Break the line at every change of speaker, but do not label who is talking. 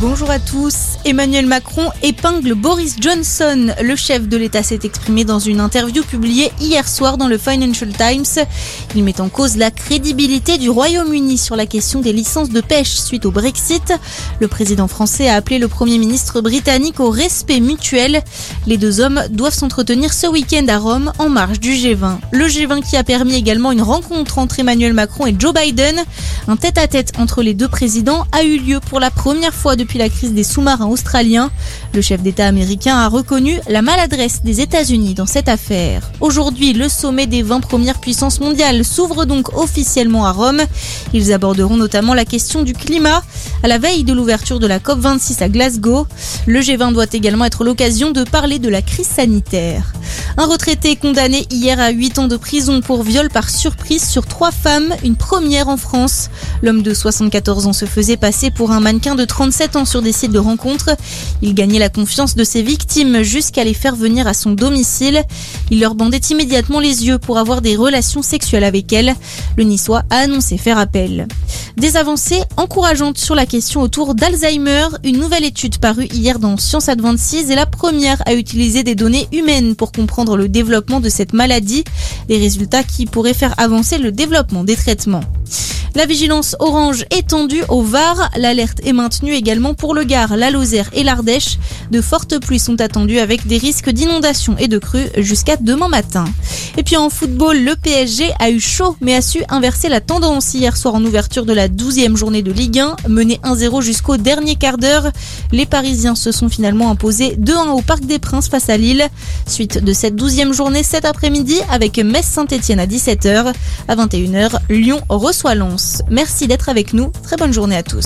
Bonjour à tous. Emmanuel Macron épingle Boris Johnson. Le chef de l'État s'est exprimé dans une interview publiée hier soir dans le Financial Times. Il met en cause la crédibilité du Royaume-Uni sur la question des licences de pêche suite au Brexit. Le président français a appelé le Premier ministre britannique au respect mutuel. Les deux hommes doivent s'entretenir ce week-end à Rome en marge du G20. Le G20 qui a permis également une rencontre entre Emmanuel Macron et Joe Biden. Un tête-à-tête entre les deux présidents a eu lieu pour la première fois depuis la crise des sous-marins australiens. Le chef d'État américain a reconnu la maladresse des États-Unis dans cette affaire. Aujourd'hui, le sommet des 20 premières puissances mondiales s'ouvre donc officiellement à Rome. Ils aborderont notamment la question du climat à la veille de l'ouverture de la COP26 à Glasgow. Le G20 doit également être l'occasion de parler de la crise sanitaire. Un retraité condamné hier à 8 ans de prison pour viol par surprise sur trois femmes, une première en France. L'homme de 74 ans se faisait passer pour un mannequin de 37 ans sur des sites de rencontres. Il gagnait la confiance de ses victimes jusqu'à les faire venir à son domicile. Il leur bandait immédiatement les yeux pour avoir des relations sexuelles avec elles. Le Niçois a annoncé faire appel. Des avancées encourageantes sur la question autour d'Alzheimer. Une nouvelle étude parue hier dans Science Advances est la première à utiliser des données humaines pour comprendre le développement de cette maladie. Des résultats qui pourraient faire avancer le développement des traitements. La vigilance orange étendue au Var. L'alerte est maintenue également pour le Gard, la Lozère et l'Ardèche. De fortes pluies sont attendues avec des risques d'inondation et de crues jusqu'à demain matin. Et puis en football, le PSG a eu chaud mais a su inverser la tendance hier soir en ouverture de la 12e journée de Ligue 1. Mené 1-0 jusqu'au dernier quart d'heure, les Parisiens se sont finalement imposés 2-1 au Parc des Princes face à Lille. Suite de cette 12e journée cet après-midi avec Metz-Saint-Etienne à 17h. À 21h, Lyon reçoit Lens. Merci d'être avec nous. Très bonne journée à tous.